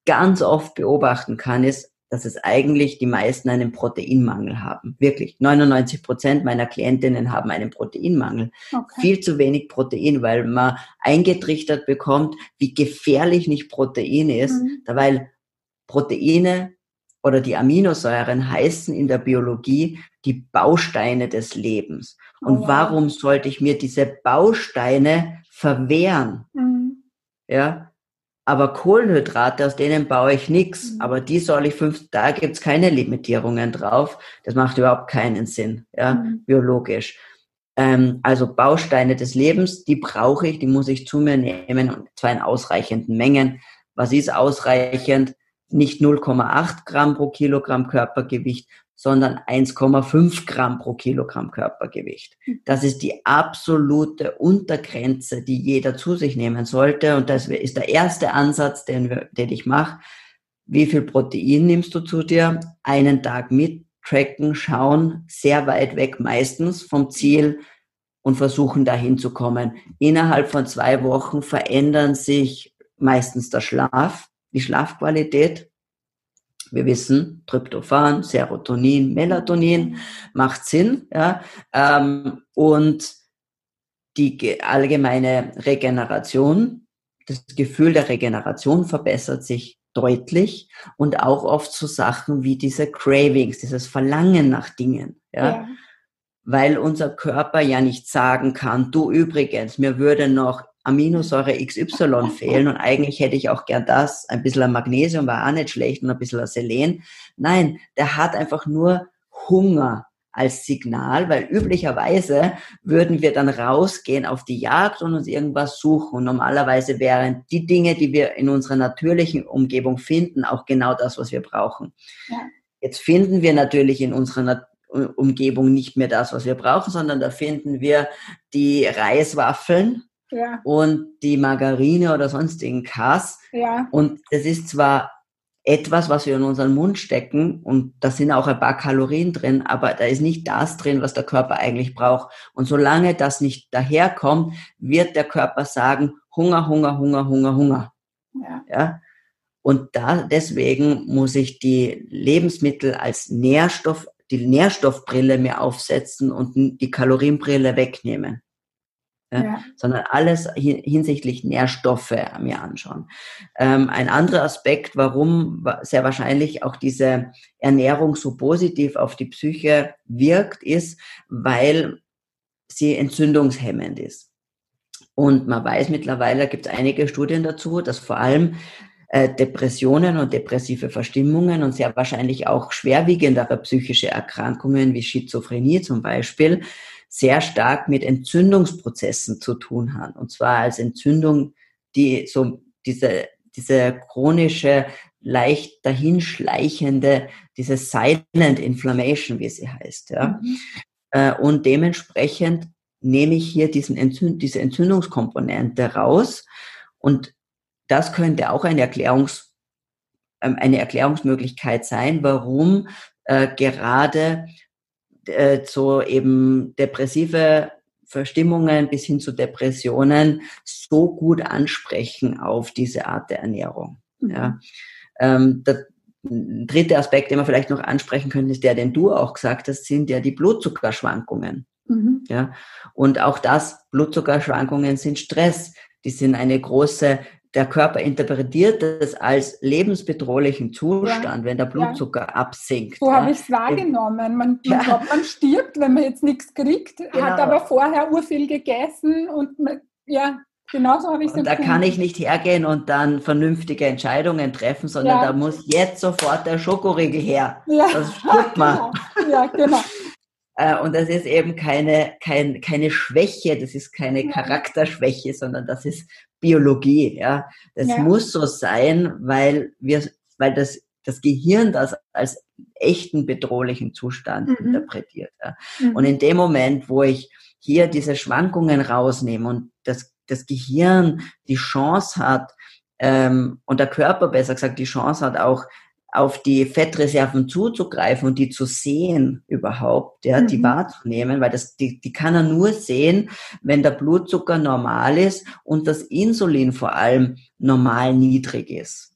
ganz oft beobachten kann, ist, dass es eigentlich die meisten einen Proteinmangel haben. Wirklich. 99 Prozent meiner Klientinnen haben einen Proteinmangel. Okay. Viel zu wenig Protein, weil man eingetrichtert bekommt, wie gefährlich nicht Protein ist, mhm. weil Proteine oder die Aminosäuren heißen in der Biologie die Bausteine des Lebens. Und oh, wow. warum sollte ich mir diese Bausteine verwehren. Mhm. Ja, aber Kohlenhydrate, aus denen baue ich nichts, mhm. aber die soll ich fünf, da gibt's keine Limitierungen drauf. Das macht überhaupt keinen Sinn, ja, mhm. biologisch. Ähm, also Bausteine des Lebens, die brauche ich, die muss ich zu mir nehmen und zwar in ausreichenden Mengen. Was ist ausreichend? Nicht 0,8 Gramm pro Kilogramm Körpergewicht, sondern 1,5 Gramm pro Kilogramm Körpergewicht. Hm. Das ist die absolute Untergrenze, die jeder zu sich nehmen sollte. Und das ist der erste Ansatz, den, den ich mache. Wie viel Protein nimmst du zu dir? Einen Tag mit, tracken, schauen, sehr weit weg meistens vom Ziel und versuchen dahin zu kommen. Innerhalb von zwei Wochen verändern sich meistens der Schlaf, die Schlafqualität wir wissen, Tryptophan, Serotonin, Melatonin macht Sinn, ja, ähm, und die allgemeine Regeneration, das Gefühl der Regeneration verbessert sich deutlich und auch oft so Sachen wie diese Cravings, dieses Verlangen nach Dingen, ja. ja. Weil unser Körper ja nicht sagen kann, du übrigens, mir würde noch Aminosäure XY fehlen und eigentlich hätte ich auch gern das. Ein bisschen Magnesium war auch nicht schlecht und ein bisschen Selen. Nein, der hat einfach nur Hunger als Signal, weil üblicherweise würden wir dann rausgehen auf die Jagd und uns irgendwas suchen. Und normalerweise wären die Dinge, die wir in unserer natürlichen Umgebung finden, auch genau das, was wir brauchen. Ja. Jetzt finden wir natürlich in unserer Umgebung nicht mehr das, was wir brauchen, sondern da finden wir die Reiswaffeln, ja. und die Margarine oder sonstigen Kass. Ja. Und es ist zwar etwas, was wir in unseren Mund stecken und da sind auch ein paar Kalorien drin, aber da ist nicht das drin, was der Körper eigentlich braucht. Und solange das nicht daherkommt, wird der Körper sagen, Hunger, Hunger, Hunger, Hunger, Hunger. Ja. ja? Und da, deswegen muss ich die Lebensmittel als Nährstoff, die Nährstoffbrille mir aufsetzen und die Kalorienbrille wegnehmen ja, ja. sondern alles hinsichtlich Nährstoffe mir anschauen. Ähm, ein anderer Aspekt, warum sehr wahrscheinlich auch diese Ernährung so positiv auf die Psyche wirkt, ist, weil sie entzündungshemmend ist. Und man weiß mittlerweile, gibt es einige Studien dazu, dass vor allem äh, Depressionen und depressive Verstimmungen und sehr wahrscheinlich auch schwerwiegendere psychische Erkrankungen wie Schizophrenie zum Beispiel sehr stark mit Entzündungsprozessen zu tun hat. Und zwar als Entzündung, die so diese, diese chronische, leicht dahinschleichende, diese Silent Inflammation, wie sie heißt. Ja. Mhm. Äh, und dementsprechend nehme ich hier diesen Entzünd diese Entzündungskomponente raus. Und das könnte auch eine Erklärungs ähm, eine Erklärungsmöglichkeit sein, warum äh, gerade äh, so eben depressive Verstimmungen bis hin zu Depressionen so gut ansprechen auf diese Art der Ernährung. Mhm. Ja. Ähm, der dritte Aspekt, den wir vielleicht noch ansprechen können, ist der, den du auch gesagt hast, sind ja die Blutzuckerschwankungen. Mhm. Ja. Und auch das, Blutzuckerschwankungen sind Stress. Die sind eine große der Körper interpretiert das als lebensbedrohlichen Zustand, ja. wenn der Blutzucker ja. absinkt.
So ja. habe ich es wahrgenommen. Man, man glaubt, man stirbt, wenn man jetzt nichts kriegt, genau. hat aber vorher urviel gegessen und man, ja, genau so habe ich es
da kann ich nicht hergehen und dann vernünftige Entscheidungen treffen, sondern da muss jetzt sofort der Schokoriegel her. Ja. Das stirbt man. Genau. Ja, genau. Äh, und das ist eben keine, kein, keine Schwäche, das ist keine Charakterschwäche, sondern das ist Biologie. Ja, das ja. muss so sein, weil wir, weil das das Gehirn das als echten bedrohlichen Zustand mhm. interpretiert. Ja. Mhm. Und in dem Moment, wo ich hier diese Schwankungen rausnehme und das, das Gehirn die Chance hat, ähm, und der Körper besser gesagt die Chance hat, auch auf die Fettreserven zuzugreifen und die zu sehen überhaupt, ja, mhm. die wahrzunehmen, weil das, die, die kann er nur sehen, wenn der Blutzucker normal ist und das Insulin vor allem normal niedrig ist.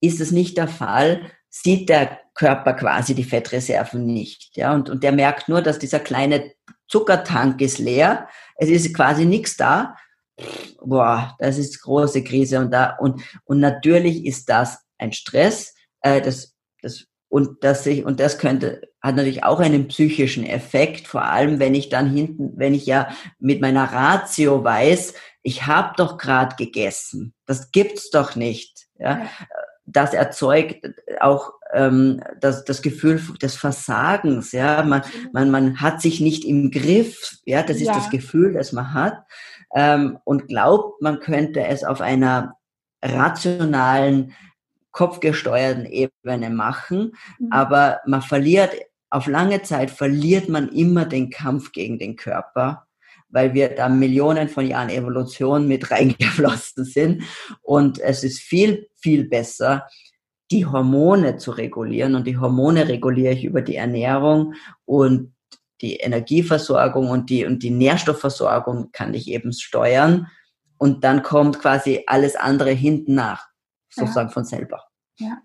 Ist es nicht der Fall, sieht der Körper quasi die Fettreserven nicht, ja, und, und der merkt nur, dass dieser kleine Zuckertank ist leer, es ist quasi nichts da, boah, das ist große Krise und da, und, und natürlich ist das ein Stress, äh, das, das, und das sich, und das könnte, hat natürlich auch einen psychischen Effekt, vor allem wenn ich dann hinten, wenn ich ja mit meiner Ratio weiß, ich habe doch gerade gegessen. Das gibt's doch nicht. Ja? Das erzeugt auch ähm, das, das Gefühl des Versagens. Ja, man, man, man hat sich nicht im Griff. Ja, das ist ja. das Gefühl, das man hat ähm, und glaubt, man könnte es auf einer rationalen kopfgesteuerten Ebene machen, mhm. aber man verliert, auf lange Zeit verliert man immer den Kampf gegen den Körper, weil wir da Millionen von Jahren Evolution mit reingeflossen sind. Und es ist viel, viel besser, die Hormone zu regulieren. Und die Hormone reguliere ich über die Ernährung und die Energieversorgung und die, und die Nährstoffversorgung kann ich eben steuern. Und dann kommt quasi alles andere hinten nach sozusagen ja. von selber.
Ja.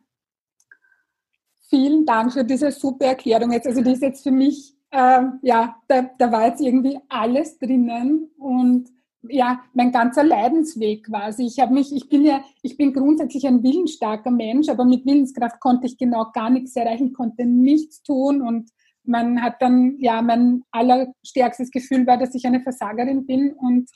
Vielen Dank für diese super Erklärung jetzt. Also die ist jetzt für mich, äh, ja, da, da war jetzt irgendwie alles drinnen und ja, mein ganzer Leidensweg quasi. Ich habe mich, ich bin ja, ich bin grundsätzlich ein willensstarker Mensch, aber mit Willenskraft konnte ich genau gar nichts erreichen, konnte nichts tun und man hat dann, ja, mein allerstärkstes Gefühl war, dass ich eine Versagerin bin und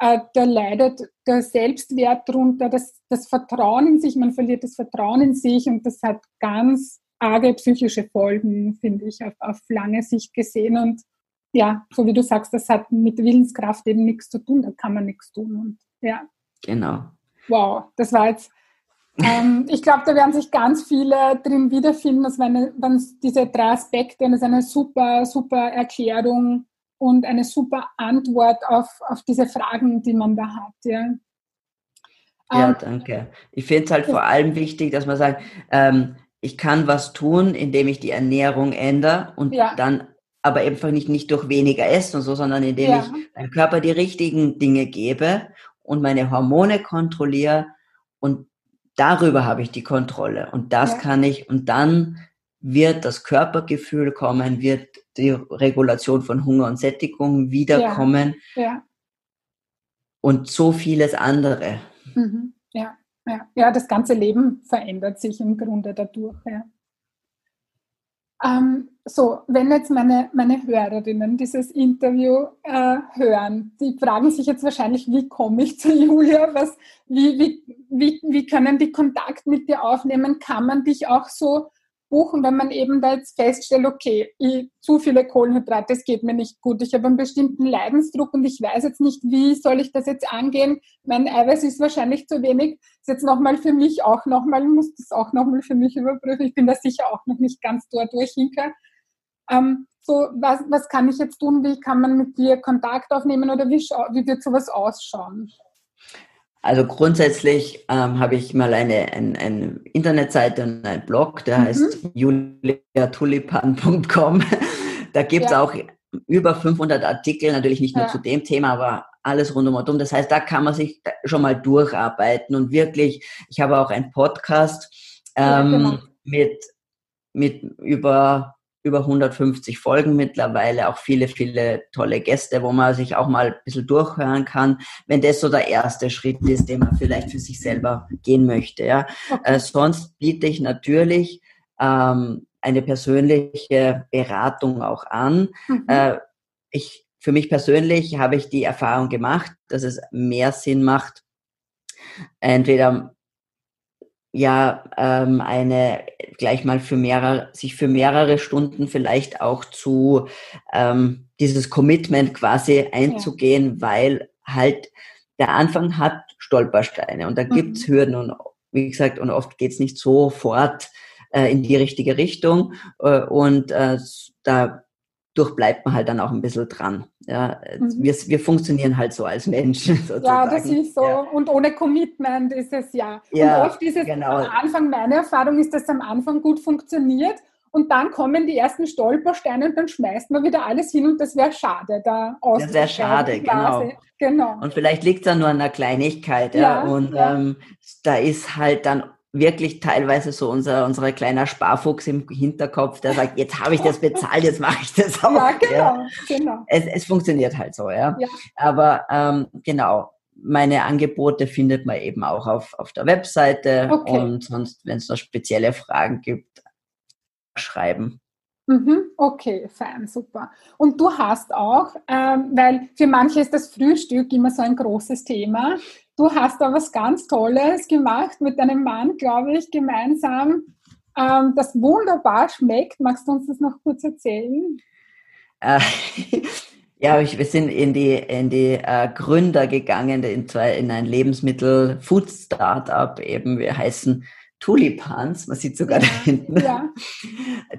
da leidet der Selbstwert drunter, das, das Vertrauen in sich, man verliert das Vertrauen in sich und das hat ganz arge psychische Folgen, finde ich, auf, auf lange Sicht gesehen. Und ja, so wie du sagst, das hat mit Willenskraft eben nichts zu tun, da kann man nichts tun. Und ja.
Genau.
Wow, das war jetzt ähm, ich glaube, da werden sich ganz viele drin wiederfinden. Das waren, waren diese drei Aspekte und das ist eine super, super Erklärung und eine super Antwort auf, auf diese Fragen, die man da hat. Ja,
ja ähm, danke. Ich finde es halt vor allem wichtig, dass man sagt, ähm, ich kann was tun, indem ich die Ernährung ändere und ja. dann aber einfach nicht, nicht durch weniger Essen und so, sondern indem ja. ich meinem Körper die richtigen Dinge gebe und meine Hormone kontrolliere und darüber habe ich die Kontrolle und das ja. kann ich und dann wird das Körpergefühl kommen, wird die Regulation von Hunger und Sättigung wiederkommen. Ja, ja. Und so vieles andere.
Mhm, ja, ja, ja, das ganze Leben verändert sich im Grunde dadurch. Ja. Ähm, so, wenn jetzt meine, meine Hörerinnen dieses Interview äh, hören, die fragen sich jetzt wahrscheinlich, wie komme ich zu Julia? Was, wie, wie, wie, wie können die Kontakt mit dir aufnehmen? Kann man dich auch so buchen, wenn man eben da jetzt feststellt, okay, ich, zu viele Kohlenhydrate, das geht mir nicht gut. Ich habe einen bestimmten Leidensdruck und ich weiß jetzt nicht, wie soll ich das jetzt angehen. Mein Eiweiß ist wahrscheinlich zu wenig. Ist jetzt nochmal für mich auch nochmal, muss das auch nochmal für mich überprüfen. Ich bin da sicher auch noch nicht ganz dort, wo ich hinkomme. Ähm, so, was, was kann ich jetzt tun? Wie kann man mit dir Kontakt aufnehmen oder wie, wie wird sowas ausschauen?
Also grundsätzlich ähm, habe ich mal eine, eine, eine Internetseite und einen Blog, der mhm. heißt juliatulipan.com. da gibt es ja. auch über 500 Artikel, natürlich nicht nur ja. zu dem Thema, aber alles rund um und um. Das heißt, da kann man sich schon mal durcharbeiten und wirklich, ich habe auch einen Podcast ähm, ja, genau. mit, mit über über 150 Folgen mittlerweile, auch viele, viele tolle Gäste, wo man sich auch mal ein bisschen durchhören kann, wenn das so der erste Schritt ist, den man vielleicht für sich selber gehen möchte. Ja. Okay. Äh, sonst biete ich natürlich ähm, eine persönliche Beratung auch an. Mhm. Äh, ich, für mich persönlich habe ich die Erfahrung gemacht, dass es mehr Sinn macht, entweder ja ähm, eine gleich mal für mehrere, sich für mehrere Stunden vielleicht auch zu ähm, dieses Commitment quasi einzugehen, ja. weil halt der Anfang hat Stolpersteine und da mhm. gibt's Hürden und wie gesagt, und oft geht's nicht sofort äh, in die richtige Richtung. Äh, und äh, da durchbleibt man halt dann auch ein bisschen dran. Ja, mhm. wir, wir funktionieren halt so als Menschen. Sozusagen.
Ja, das ist so. Ja. Und ohne Commitment ist es ja. ja und oft ist es genau. am Anfang, meine Erfahrung ist, dass es am Anfang gut funktioniert und dann kommen die ersten Stolpersteine und dann schmeißt man wieder alles hin und das wäre schade. Da
das wäre schade, genau. genau. Und vielleicht liegt es dann nur an einer Kleinigkeit. Ja, ja und Ähm, da ist halt dann wirklich teilweise so unser, unser kleiner Sparfuchs im Hinterkopf, der sagt, jetzt habe ich das bezahlt, jetzt mache ich das auch. Ja, genau, ja. genau. Es, es funktioniert halt so, ja. ja. Aber ähm, genau, meine Angebote findet man eben auch auf, auf der Webseite okay. und sonst, wenn es noch spezielle Fragen gibt, schreiben.
Mhm, okay, fein, super. Und du hast auch, ähm, weil für manche ist das Frühstück immer so ein großes Thema, du hast da was ganz Tolles gemacht mit deinem Mann, glaube ich, gemeinsam, ähm, das wunderbar schmeckt. Magst du uns das noch kurz erzählen?
Äh, ja, wir sind in die, in die äh, Gründer gegangen, in, zwei, in ein Lebensmittel-Food-Startup eben. Wir heißen Tulipans, man sieht sogar ja, da hinten, ja.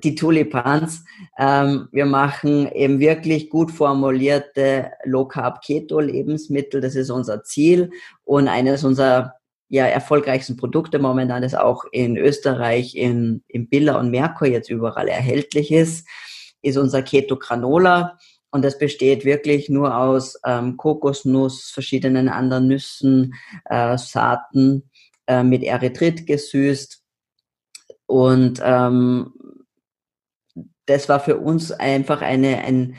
die Tulipans. Ähm, wir machen eben wirklich gut formulierte Low-Carb-Keto-Lebensmittel, das ist unser Ziel und eines unserer ja, erfolgreichsten Produkte momentan, das auch in Österreich, in, in Billa und Merkur jetzt überall erhältlich ist, ist unser Keto Granola. Und das besteht wirklich nur aus ähm, Kokosnuss, verschiedenen anderen Nüssen, äh, Saaten, äh, mit Erythrit gesüßt. Und ähm, das war für uns einfach eine, ein,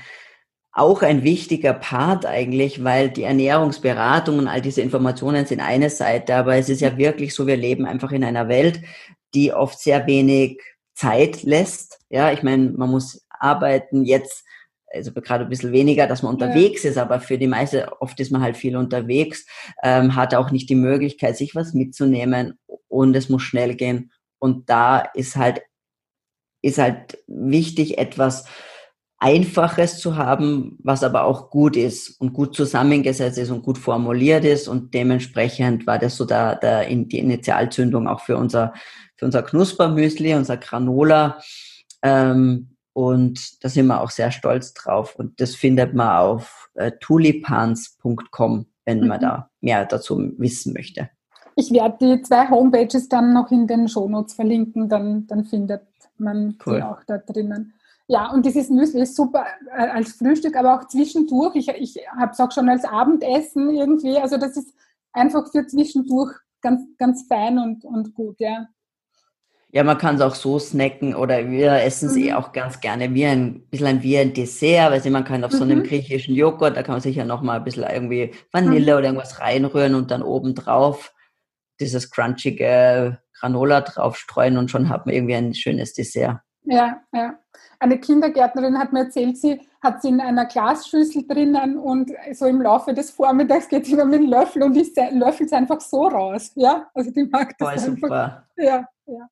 auch ein wichtiger Part eigentlich, weil die Ernährungsberatung und all diese Informationen sind eine Seite, aber es ist ja wirklich so, wir leben einfach in einer Welt, die oft sehr wenig Zeit lässt. Ja, ich meine, man muss arbeiten. Jetzt also gerade ein bisschen weniger, dass man unterwegs ja. ist, aber für die meiste, oft ist man halt viel unterwegs, ähm, hat auch nicht die Möglichkeit, sich was mitzunehmen und es muss schnell gehen. Und da ist halt, ist halt wichtig, etwas Einfaches zu haben, was aber auch gut ist und gut zusammengesetzt ist und gut formuliert ist. Und dementsprechend war das so da, da in die Initialzündung auch für unser, für unser Knuspermüsli, unser Granola. Ähm, und da sind wir auch sehr stolz drauf. Und das findet man auf äh, tulipans.com, wenn mhm. man da mehr dazu wissen möchte.
Ich werde die zwei Homepages dann noch in den Shownotes verlinken, dann, dann findet man cool. die auch da drinnen. Ja, und dieses Müsli ist super äh, als Frühstück, aber auch zwischendurch. Ich, ich habe es auch schon als Abendessen irgendwie. Also das ist einfach für zwischendurch ganz, ganz fein und, und gut, ja.
Ja, man kann es auch so snacken oder wir essen es eh mhm. eh auch ganz gerne wie ein bisschen wie ein Dessert, weil man kann auf mhm. so einem mhm. griechischen Joghurt, da kann man sicher noch mal ein bisschen irgendwie Vanille mhm. oder irgendwas reinrühren und dann oben drauf dieses crunchige Granola drauf streuen und schon hat man irgendwie ein schönes Dessert.
Ja, ja. Eine Kindergärtnerin hat mir erzählt, sie hat sie in einer Glasschüssel drinnen und so im Laufe des Vormittags geht sie immer mit dem Löffel und ich löffel es einfach so raus. Ja, also die mag das Voll einfach. Super. Ja, ja.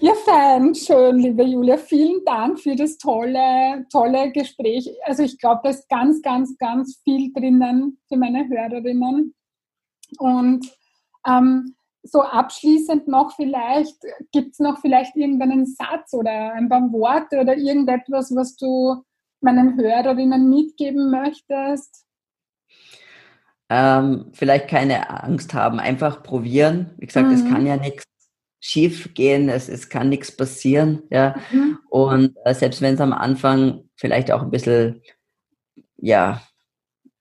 Ja, fein, schön, liebe Julia. Vielen Dank für das tolle, tolle Gespräch. Also ich glaube, da ist ganz, ganz, ganz viel drinnen für meine Hörerinnen. Und ähm, so abschließend noch vielleicht, gibt es noch vielleicht irgendeinen Satz oder ein paar Worte oder irgendetwas, was du meinen Hörerinnen mitgeben möchtest?
Ähm, vielleicht keine Angst haben, einfach probieren. Wie gesagt, mhm. es kann ja nichts schief gehen, es, es kann nichts passieren. Ja. Mhm. Und äh, selbst wenn es am Anfang vielleicht auch ein bisschen, ja,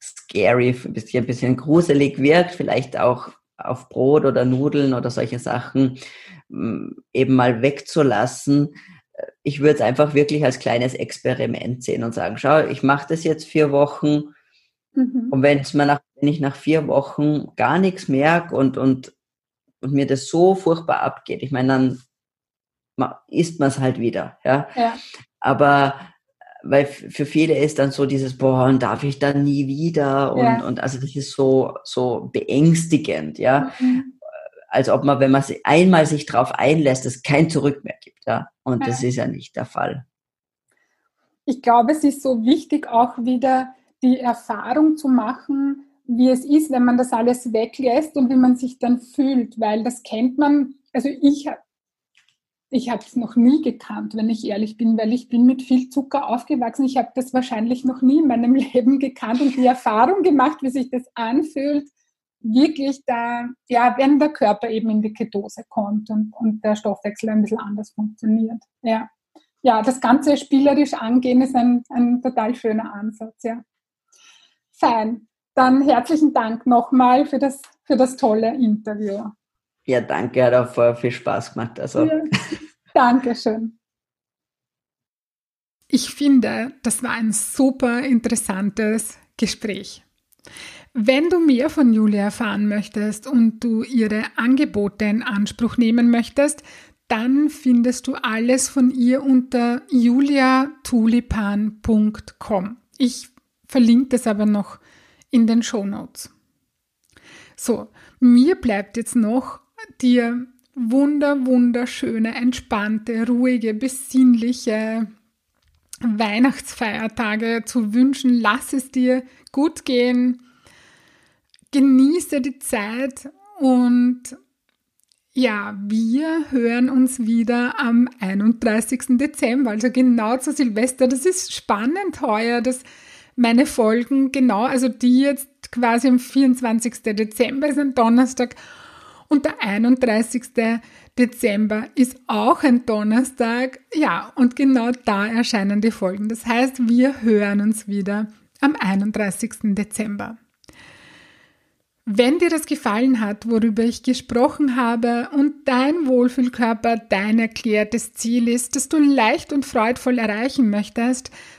scary, ein bisschen, ein bisschen gruselig wirkt, vielleicht auch auf Brot oder Nudeln oder solche Sachen mm, eben mal wegzulassen. Ich würde es einfach wirklich als kleines Experiment sehen und sagen, schau, ich mache das jetzt vier Wochen mhm. und wenn es mir nach, wenn ich nach vier Wochen gar nichts merke und, und, und mir das so furchtbar abgeht, ich meine, dann isst man es halt wieder. Ja? ja. Aber weil für viele ist dann so dieses, boah, und darf ich dann nie wieder? Und, ja. und also das ist so, so beängstigend, ja. Mhm. Als ob man, wenn man sich einmal sich drauf einlässt, es kein Zurück mehr gibt, ja. Und ja. das ist ja nicht der Fall.
Ich glaube, es ist so wichtig, auch wieder die Erfahrung zu machen, wie es ist, wenn man das alles weglässt und wie man sich dann fühlt, weil das kennt man, also ich ich habe es noch nie gekannt, wenn ich ehrlich bin, weil ich bin mit viel Zucker aufgewachsen. Ich habe das wahrscheinlich noch nie in meinem Leben gekannt und die Erfahrung gemacht, wie sich das anfühlt, wirklich da, ja, wenn der Körper eben in die Ketose kommt und, und der Stoffwechsel ein bisschen anders funktioniert. Ja. ja, das Ganze spielerisch angehen ist ein, ein total schöner Ansatz, ja. Fein. Dann herzlichen Dank nochmal für das, für das tolle Interview.
Ja, danke, hat auch vorher viel Spaß gemacht. Also. Ja,
Dankeschön. Ich finde, das war ein super interessantes Gespräch. Wenn du mehr von Julia erfahren möchtest und du ihre Angebote in Anspruch nehmen möchtest, dann findest du alles von ihr unter juliatulipan.com. Ich verlinke das aber noch in den Show Notes. So, mir bleibt jetzt noch dir wunder, wunderschöne, entspannte, ruhige, besinnliche Weihnachtsfeiertage zu wünschen. Lass es dir gut gehen. Genieße die Zeit und ja, wir hören uns wieder am 31. Dezember, also genau zu Silvester. Das ist spannend heuer, dass meine Folgen genau, also die jetzt quasi am 24. Dezember ist ein Donnerstag und der 31. Dezember ist auch ein Donnerstag. Ja, und genau da erscheinen die Folgen. Das heißt, wir hören uns wieder am 31. Dezember. Wenn dir das gefallen hat, worüber ich gesprochen habe und dein Wohlfühlkörper dein erklärtes Ziel ist, das du leicht und freudvoll erreichen möchtest,